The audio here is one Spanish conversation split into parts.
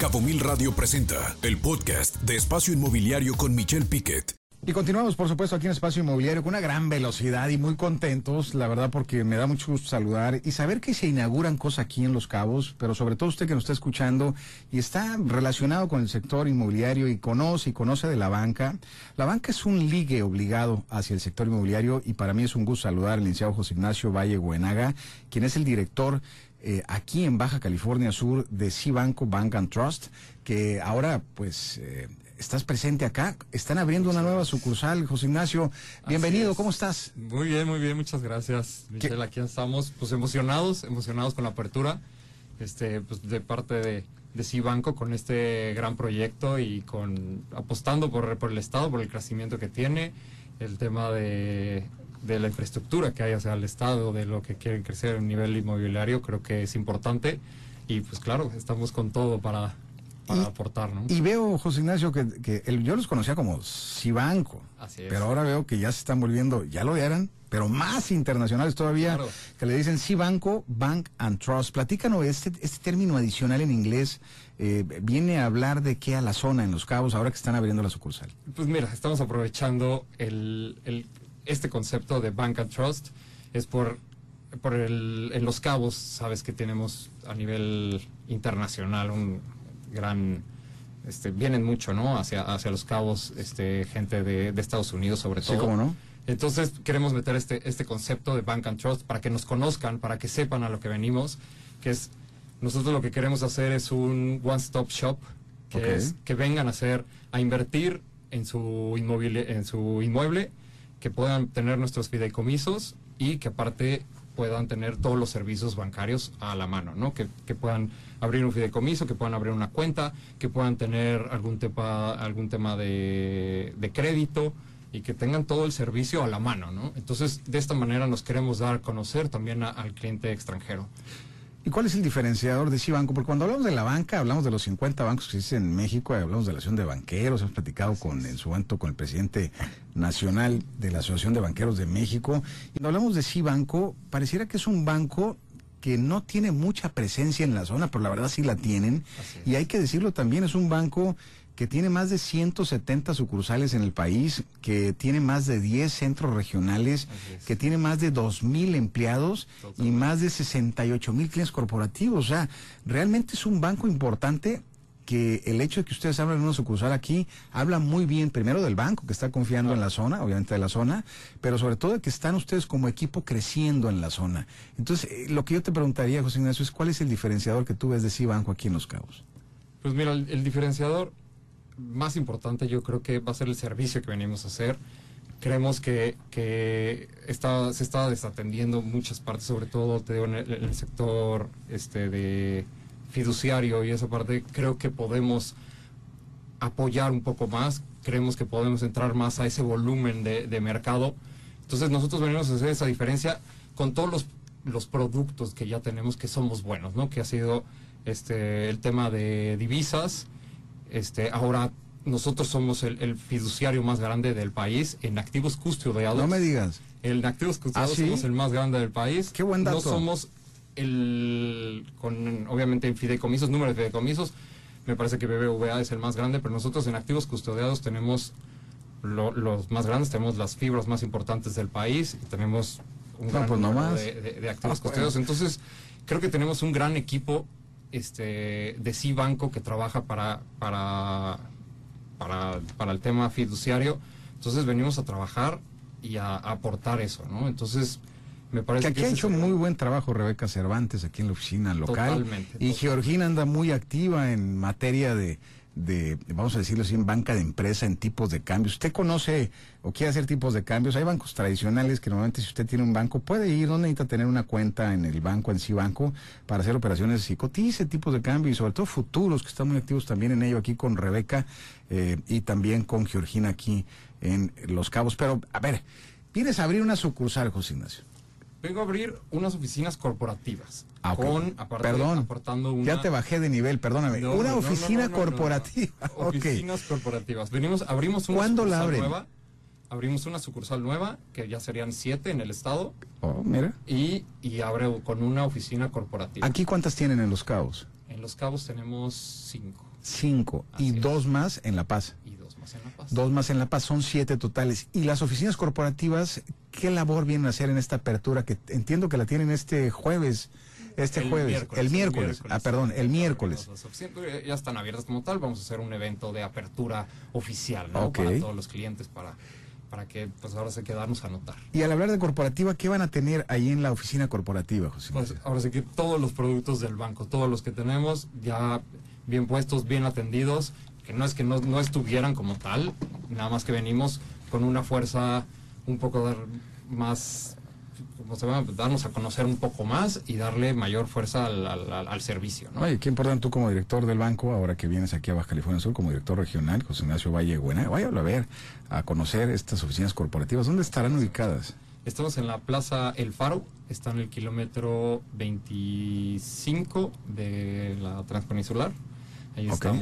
Cabo Mil Radio presenta el podcast de Espacio Inmobiliario con Michelle Piquet. Y continuamos, por supuesto, aquí en Espacio Inmobiliario con una gran velocidad y muy contentos, la verdad, porque me da mucho gusto saludar y saber que se inauguran cosas aquí en Los Cabos, pero sobre todo usted que nos está escuchando y está relacionado con el sector inmobiliario y conoce y conoce de la banca. La banca es un ligue obligado hacia el sector inmobiliario y para mí es un gusto saludar al licenciado José Ignacio Valle Buenaga, quien es el director eh, aquí en Baja California Sur de Cibanco Bank and Trust, que ahora pues eh, estás presente acá. Están abriendo una nueva sucursal, José Ignacio. Bienvenido, ¿cómo estás? Muy bien, muy bien, muchas gracias, Michelle. Aquí estamos, pues emocionados, emocionados con la apertura, este, pues de parte de, de Cibanco con este gran proyecto y con apostando por, por el Estado, por el crecimiento que tiene, el tema de, de la infraestructura que hay hacia el Estado, de lo que quieren crecer a nivel inmobiliario, creo que es importante. Y pues claro, estamos con todo para, para aportar, ¿no? Y veo, José Ignacio, que, que el, yo los conocía como Cibanco, Así es. pero ahora veo que ya se están volviendo, ya lo eran, pero más internacionales todavía, Claro. que le dicen Cibanco Bank and Trust. Platícanos, este, este término adicional en inglés eh, viene a hablar de qué a la zona en Los Cabos, ahora que están abriendo la sucursal. Pues mira, estamos aprovechando el, el- este concepto de Bank and Trust. Es por, por el, en Los Cabos, sabes que tenemos a nivel internacional un gran... Este, vienen mucho, ¿no? Hacia, hacia Los Cabos, este, gente de, de Estados Unidos sobre todo. Sí, cómo no. Entonces queremos meter este, este concepto de Bank and Trust para que nos conozcan, para que sepan a lo que venimos, que es, nosotros lo que queremos hacer es un one-stop shop, que Ok. es que vengan a hacer, a invertir en su inmueble, en su inmueble, que puedan tener nuestros fideicomisos y que aparte puedan tener todos los servicios bancarios a la mano, ¿no? Que, puedan abrir un fideicomiso, que puedan abrir una cuenta, que puedan tener algún tema, algún tema de, crédito y que tengan todo el servicio a la mano, ¿no? Entonces, de esta manera nos queremos dar a conocer también al cliente extranjero. ¿Y cuál es el diferenciador de Cibanco? Porque cuando hablamos de la banca, hablamos de los 50 bancos que existen en México, hablamos de la Asociación de Banqueros, hemos platicado con, en su momento con el presidente nacional de la Asociación de Banqueros de México. Y cuando hablamos de Cibanco, pareciera que es un banco que no tiene mucha presencia en la zona, pero la verdad sí la tienen. Y hay que decirlo también, es un banco que tiene más de 170 sucursales en el país, que tiene más de 10 centros regionales, es. que tiene más de 2.000 empleados y más de 68 mil clientes corporativos. O sea, realmente es un banco importante que el hecho de que ustedes abran una sucursal aquí habla muy bien primero del banco que está confiando en la zona, obviamente de la zona, pero sobre todo de que están ustedes como equipo creciendo en la zona. Entonces, eh, lo que yo te preguntaría, José Ignacio, es cuál es el diferenciador que tú ves de Cibanco aquí en Los Cabos. Pues mira, el, el diferenciador más importante yo creo que va a ser el servicio que venimos a hacer. Creemos que, que está, se está desatendiendo muchas partes, sobre todo en el sector este, de fiduciario y esa parte. Creo que podemos apoyar un poco más, creemos que podemos entrar más a ese volumen de, de mercado. Entonces nosotros venimos a hacer esa diferencia con todos los, los productos que ya tenemos que somos buenos, ¿no? Que ha sido este el tema de divisas. Este, ahora nosotros somos el, el fiduciario más grande del país en activos custodiados. No me digas. En activos custodiados ¿Ah, sí? somos el más grande del país. Qué buen dato. No somos el, con obviamente en fideicomisos, número de fideicomisos, me parece que BBVA es el más grande, pero nosotros en activos custodiados tenemos lo- los más grandes, tenemos las fibras más importantes del país y tenemos un No, gran pues no número más. de, de- de activos Ah, custodiados. Entonces, creo que tenemos un gran equipo este, de Cibanco que trabaja para, para, para, para el tema fiduciario. Entonces, venimos a trabajar y a, a aportar eso, ¿no? Entonces, me Que parece aquí que ha ese hecho muy buen trabajo Rebeca Cervantes aquí en la oficina local. Totalmente, Y totalmente. Georgina anda muy activa en materia de, de, vamos a decirlo así, en banca de empresa, en tipos de cambios. ¿Usted conoce o quiere hacer tipos de cambios? Hay bancos tradicionales que normalmente si usted tiene un banco puede ir, no necesita tener una cuenta en el banco, en sí banco, para hacer operaciones y cotice tipos de cambio y sobre todo futuros, que están muy activos también en ello aquí con Rebeca eh, y también con Georgina aquí en Los Cabos. Pero, a ver, vienes a abrir una sucursal, José Ignacio. Vengo a abrir unas oficinas corporativas. Ah, ok. Con, aparte, Perdón, aportando una... ya te bajé de nivel, perdóname. No, una no, oficina no, corporativa. Oficinas corporativas. Venimos, abrimos una ¿Cuándo la sucursal abren? nueva. Abrimos una sucursal nueva, que ya serían siete en el estado, Oh, mira. y, y abre con una oficina corporativa. ¿Aquí cuántas tienen en Los Cabos? En Los Cabos tenemos cinco. Cinco. y dos más en La Paz. Y dos más en La Paz. Dos más en La Paz, son siete totales. ¿Y las oficinas corporativas, qué labor vienen a hacer en esta apertura? Que entiendo que la tienen este jueves. Este jueves, el miércoles, ah, perdón, el miércoles. Ya están abiertas como tal, vamos a hacer un evento de apertura oficial, ¿no? Para todos los clientes, para para que pues ahora se quedarnos a notar. Y al hablar de corporativa, ¿qué van a tener ahí en la oficina corporativa, José? Pues ahora sí que todos los productos del banco, todos los que tenemos ya bien puestos, bien atendidos, que no es que no, no estuvieran como tal, nada más que venimos con una fuerza un poco más como se va, darnos a conocer un poco más y darle mayor fuerza al, al, servicio. ¿no? Oye, qué importante tú como director del banco, ahora que vienes aquí a Baja California Sur, como director regional, José Ignacio Valle Buena, váyalo a ver, a conocer estas oficinas corporativas. ¿Dónde estarán ubicadas? Estamos en la Plaza El Faro, está en el kilómetro 25 de la Transpeninsular.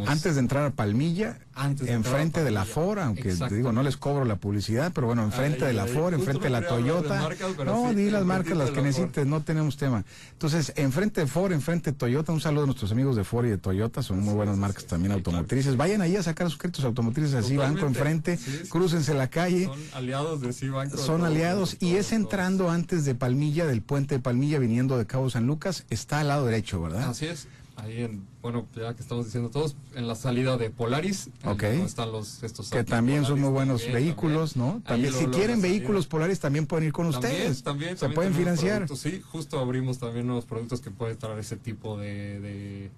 Antes de entrar a Palmilla, enfrente de la Ford, aunque te digo, no les cobro la publicidad, pero bueno, enfrente de la Ford, enfrente de la Toyota. no, di las marcas, las que necesites, no tenemos tema. Entonces, enfrente de Ford, enfrente de Toyota, un saludo a nuestros amigos de Ford y de Toyota, son muy buenas marcas también automotrices. Vayan ahí a sacar sus créditos automotrices así, banco enfrente, crúcense la calle. Son aliados de Cibanco. Son aliados y es entrando antes de Palmilla, del puente de Palmilla, viniendo de Cabo San Lucas, está al lado derecho, ¿verdad? Así es ahí en, bueno, ya que estamos diciendo todos, en la salida de Polaris, okay. están los estos que también son muy buenos vehículos, ¿no? También si quieren vehículos Polaris también pueden ir con ustedes. También, se pueden financiar. Sí, justo abrimos también nuevos productos que pueden traer ese tipo de,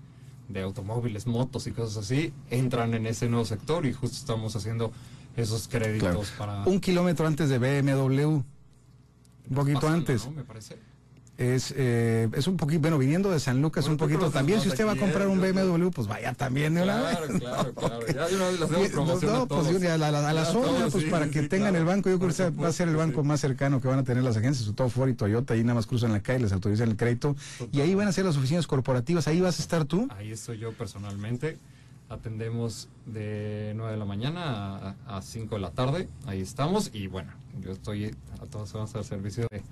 de, automóviles, motos y cosas así, entran en ese nuevo sector y justo estamos haciendo esos créditos para un kilómetro antes de BMW, un poquito antes. Me parece es, eh, es un poquito, bueno, viniendo de San Lucas un poquito también, si usted va a comprar un BMW, pues vaya también de una claro, vez. Claro, claro, Ya de una vez las no, pues a, la, a la zona, pues para que tengan el banco, yo creo que va a ser el banco más cercano que van a tener las agencias, sobre todo Ford y Toyota, ahí nada más cruzan la calle, les autorizan el crédito, y ahí van a ser las oficinas corporativas, ahí vas a estar tú. Ahí estoy yo personalmente. Atendemos de 9 de la mañana a, 5 de la tarde, ahí estamos y bueno, yo estoy a todos vamos al servicio de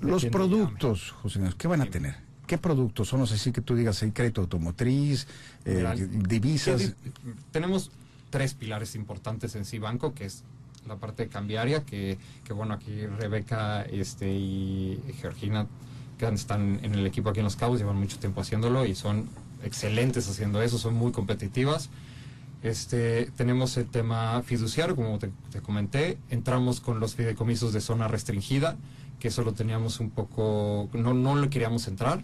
los productos, José, ¿qué van a tener? ¿Qué productos son? No sé si que tú digas, crédito automotriz, eh, divisas. Tenemos tres pilares importantes en Cibanco, que es la parte cambiaria, que, que bueno, aquí Rebeca este, y Georgina, que están en el equipo aquí en Los Cabos, llevan mucho tiempo haciéndolo y son excelentes haciendo eso, son muy competitivas. Este, tenemos el tema fiduciario, como te, te comenté, entramos con los fideicomisos de zona restringida, que solo teníamos un poco, no, no le queríamos entrar,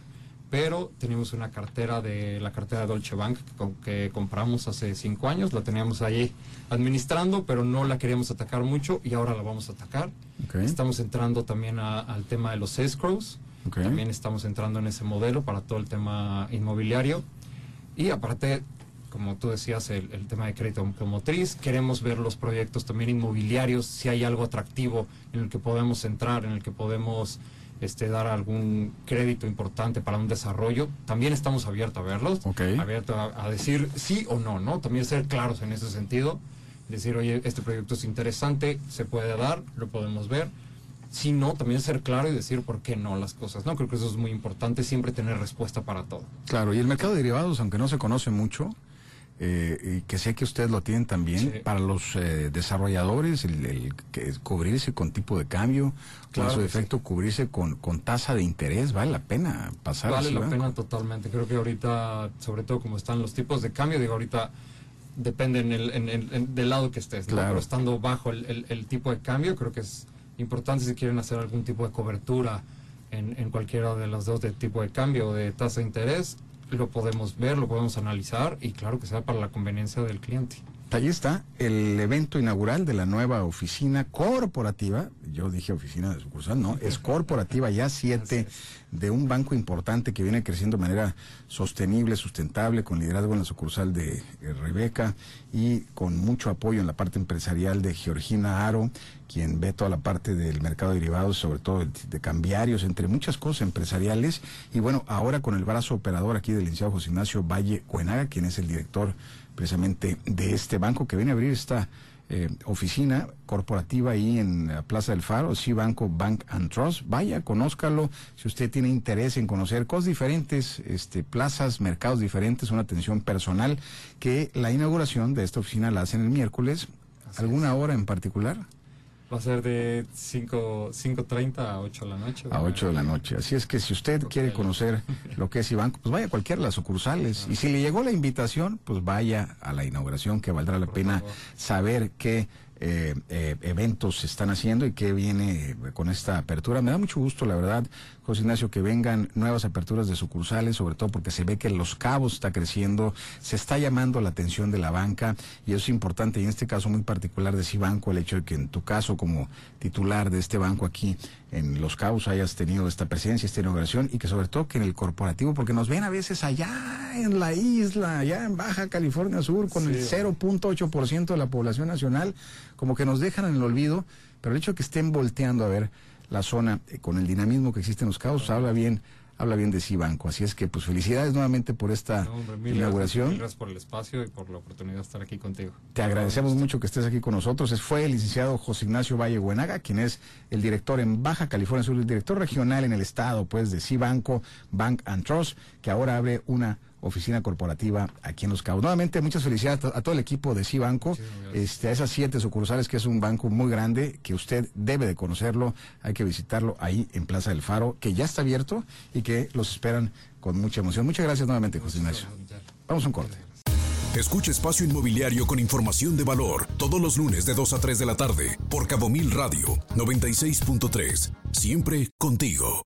pero teníamos una cartera de la cartera de Dolce Bank que, compramos hace cinco años, la teníamos ahí administrando, pero no la queríamos atacar mucho y ahora la vamos a atacar. Estamos entrando también al tema de los escrows, también estamos entrando en ese modelo para todo el tema inmobiliario. Y aparte como tú decías, el, tema de crédito automotriz. Queremos ver los proyectos también inmobiliarios, si hay algo atractivo en el que podemos entrar, en el que podemos este, dar algún crédito importante para un desarrollo. También estamos abiertos a verlos, abiertos a, decir sí o no, ¿no? También ser claros en ese sentido. Decir, oye, este proyecto es interesante, se puede dar, lo podemos ver. Si no, también ser claro y decir por qué no las cosas. No creo que eso es muy importante, siempre tener respuesta para todo. Claro, y el mercado de derivados, aunque no se conoce mucho, eh, y que sé que ustedes lo tienen también, para los eh, desarrolladores, el, que cubrirse con tipo de cambio, claro su efecto, cubrirse con, con tasa de interés, vale la pena pasar Vale la pena totalmente. Creo que ahorita, sobre todo como están los tipos de cambio, digo, ahorita depende en el, del lado que estés, claro. pero estando bajo el, el, tipo de cambio, creo que es importante si quieren hacer algún tipo de cobertura en, en cualquiera de los dos de tipo de cambio o de tasa de interés, lo podemos ver, lo podemos analizar y claro que sea para la conveniencia del cliente. Ahí está el evento inaugural de la nueva oficina corporativa. Yo dije oficina de sucursal, no, es corporativa ya siete de un banco importante que viene creciendo de manera sostenible, sustentable, con liderazgo en la sucursal de eh, Rebeca y con mucho apoyo en la parte empresarial de Georgina Aro, quien ve toda la parte del mercado de derivados, sobre todo de cambiarios, entre muchas cosas empresariales. Y bueno, ahora con el brazo operador aquí del licenciado José Ignacio Valle Cuenaga, quien es el director precisamente de este banco que viene a abrir esta eh, oficina corporativa ahí en la Plaza del Faro, sí Banco Bank and Trust. Vaya, conózcalo si usted tiene interés en conocer cosas diferentes, este, plazas, mercados diferentes, una atención personal, que la inauguración de esta oficina la hacen el miércoles. ¿Alguna hora en particular? Va a ser de 5.30 a 8 de la noche. A 8 de la noche. Así es que si usted quiere conocer lo que es Ibanco, pues vaya a cualquiera de las sucursales. Y si le llegó la invitación, pues vaya a la inauguración, que valdrá la pena saber qué eh, eh, eventos se están haciendo y qué viene con esta apertura. Me da mucho gusto, la verdad, José Ignacio, que vengan nuevas aperturas de sucursales, sobre todo porque se ve que Los Cabos está creciendo, se está llamando la atención de la banca y eso es importante y en este caso muy particular de Cibanco, el hecho de que en tu caso como titular de este banco aquí en Los Cabos hayas tenido esta presencia, esta inauguración y que sobre todo que en el corporativo, porque nos ven a veces allá en la isla, allá en Baja California Sur, con el 0.8% de la población nacional, como que nos dejan en el olvido, pero el hecho de que estén volteando a ver la zona eh, con el dinamismo que existe en Los Cabos, habla bien habla bien de Cibanco. Así es que, pues, felicidades nuevamente por esta inauguración. Gracias, por el espacio y por la oportunidad de estar aquí contigo. Te agradecemos mucho que estés aquí con nosotros. Es, fue el licenciado José Ignacio Valle Buenaga, quien es el director en Baja California Sur, el director regional en el estado, pues, de Cibanco, Bank and Trust, que ahora abre una oficina corporativa aquí en Los Cabos. Nuevamente, muchas felicidades a, todo el equipo de Cibanco, este, a esas siete sucursales, que es un banco muy grande, que usted debe de conocerlo, hay que visitarlo ahí en Plaza del Faro, que ya está abierto y que los esperan con mucha emoción. Muchas gracias nuevamente, José Ignacio. Vamos a un corte. Escucha Espacio Inmobiliario con información de valor todos los lunes de 2 a 3 de la tarde por Cabo Mil Radio 96.3. Siempre contigo.